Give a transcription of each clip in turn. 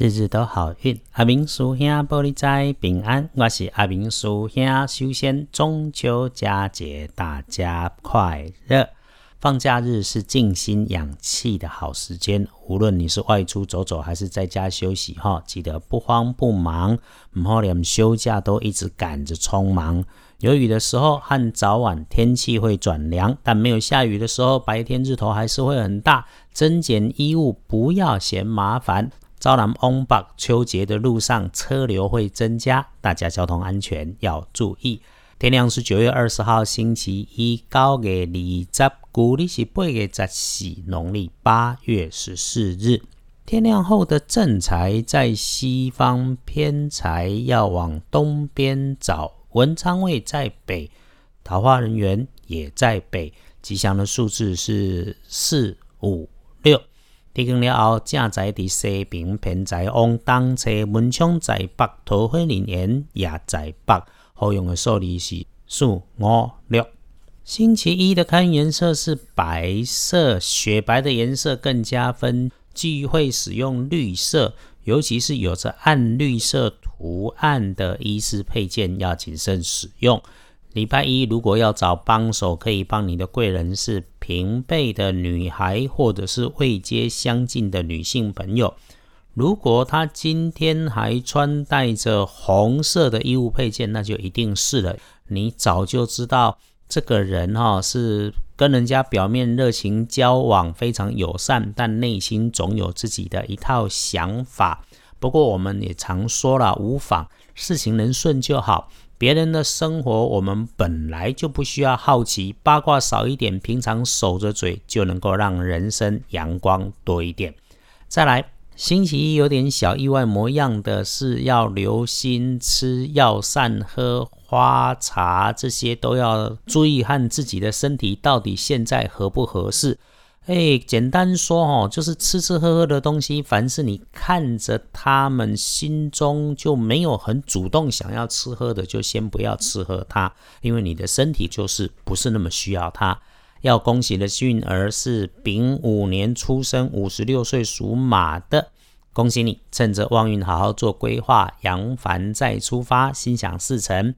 日日都好运，阿明叔兄玻璃仔平安，我是阿明叔兄。首先，中秋佳节大家快乐！放假日是静心养气的好时间，无论你是外出走走，还是在家休息，哈，记得不慌不忙，唔好连休假都一直赶着匆忙。有雨的时候和早晚天气会转凉，但没有下雨的时候，白天日头还是会很大。增减衣物，不要嫌麻烦。朝南翁北秋节的路上，车流会增加，大家交通安全要注意。天亮是九月二十号星期一，高月二十，古历是八月十四，农历八月十四日。天亮后的正财在西方，偏财要往东边找。文昌位在北，桃花人员也在北。吉祥的数字是四五六。提供了后，正在伫西边，偏在往东侧，门窗在北，桃花人缘也在北。好用的数字是四五六。星期一的看颜色是白色，雪白的颜色更加分。忌讳使用绿色，尤其是有着暗绿色图案的衣饰配件，要谨慎使用。礼拜一如果要找帮手，可以帮你的贵人是平辈的女孩，或者是位阶相近的女性朋友。如果她今天还穿戴着红色的衣物配件，那就一定是了。你早就知道这个人哈是跟人家表面热情交往，非常友善，但内心总有自己的一套想法。不过我们也常说了，无妨，事情能顺就好。别人的生活，我们本来就不需要好奇八卦少一点，平常守着嘴就能够让人生阳光多一点。再来，星期一有点小意外模样的是要留心吃药膳、喝花茶，这些都要注意和自己的身体到底现在合不合适。哎，简单说哦，就是吃吃喝喝的东西，凡是你看着他们心中就没有很主动想要吃喝的，就先不要吃喝它，因为你的身体就是不是那么需要它。要恭喜的幸运儿是丙午年出生，五十六岁属马的，恭喜你，趁着旺运好好做规划，扬帆再出发，心想事成。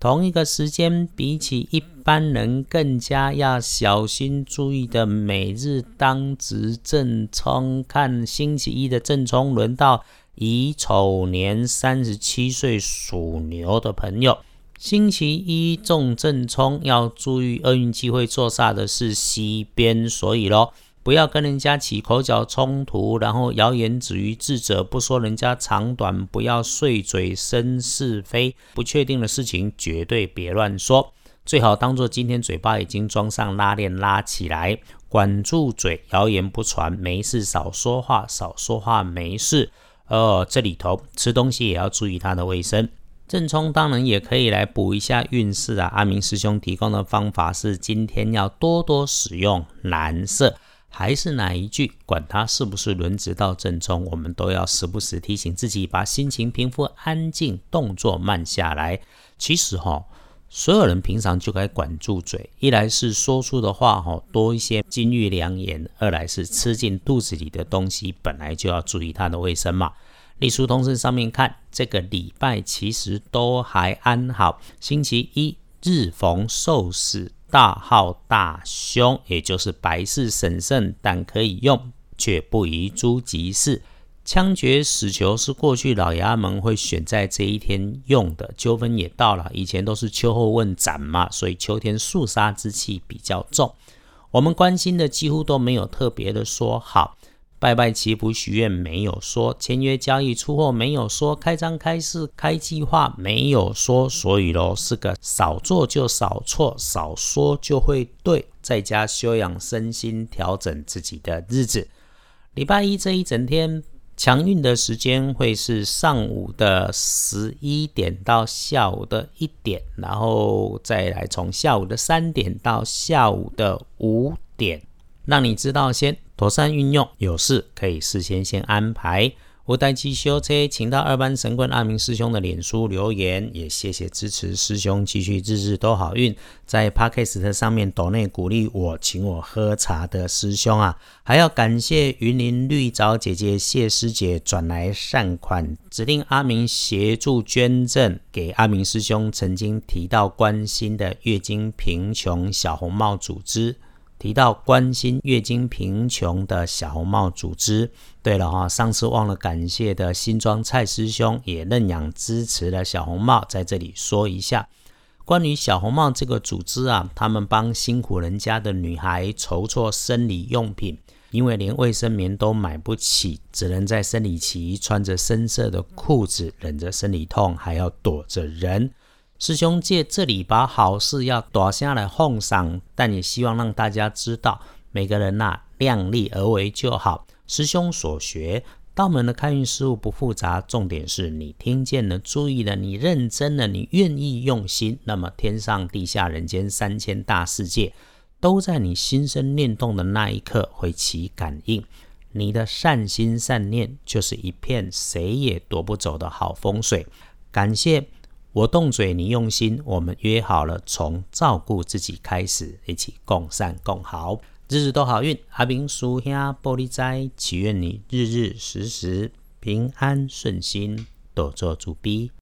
同一个时间，比起一般人更加要小心注意的每日当值正冲，看星期一的正冲轮到乙丑年三十七岁属牛的朋友，星期一中正冲要注意厄运机会坐煞的是西边，所以咯。不要跟人家起口角冲突，然后谣言止于智者，不说人家长短，不要碎嘴生是非，不确定的事情绝对别乱说，最好当做今天嘴巴已经装上拉链拉起来，管住嘴，谣言不传，没事少说话，少说话没事。哦，这里头吃东西也要注意它的卫生。正冲当然也可以来补一下运势啊，阿明师兄提供的方法是今天要多多使用蓝色。还是哪一句？管它是不是轮值到正中，我们都要时不时提醒自己，把心情平复、安静，动作慢下来。其实哈，所有人平常就该管住嘴，一来是说出的话哈多一些金玉良言，二来是吃进肚子里的东西本来就要注意它的卫生嘛。历书通身上面看，这个礼拜其实都还安好。星期一日逢受死。大号大凶，也就是白事神圣，但可以用，却不宜诸吉事。枪决死囚是过去老衙门会选在这一天用的。纠纷也到了，以前都是秋后问斩嘛，所以秋天肃杀之气比较重。我们关心的几乎都没有特别的说好。拜拜祈福许愿没有说，签约交易出货没有说，开张开市开计划没有说，所以咯是个少做就少错，少说就会对，在家修养身心，调整自己的日子。礼拜一这一整天强运的时间会是上午的十一点到下午的一点，然后再来从下午的三点到下午的五点，让你知道先。妥善运用，有事可以事先先安排。我代机修车，请到二班神棍阿明师兄的脸书留言，也谢谢支持师兄，继续日日都好运。在 Podcast 上面抖内鼓励我，请我喝茶的师兄啊，还要感谢云林绿藻姐姐谢师姐转来善款，指定阿明协助捐赠给阿明师兄曾经提到关心的月经贫穷小红帽组织。提到关心月经贫穷的小红帽组织。对了哈，上次忘了感谢的新庄蔡师兄也认养支持了小红帽，在这里说一下关于小红帽这个组织啊，他们帮辛苦人家的女孩筹措生理用品，因为连卫生棉都买不起，只能在生理期穿着深色的裤子，忍着生理痛，还要躲着人。师兄借这里把好事要夺下来奉上，但也希望让大家知道，每个人呐量力而为就好。师兄所学道门的开运事物不复杂，重点是你听见了、注意了、你认真了、你愿意用心，那么天上地下人间三千大世界，都在你心生念动的那一刻会起感应。你的善心善念就是一片谁也夺不走的好风水。感谢。我动嘴，你用心。我们约好了，从照顾自己开始，一起共善共好，日日都好运。阿明叔兄玻璃斋，祈愿你日日时时平安顺心，多做主逼。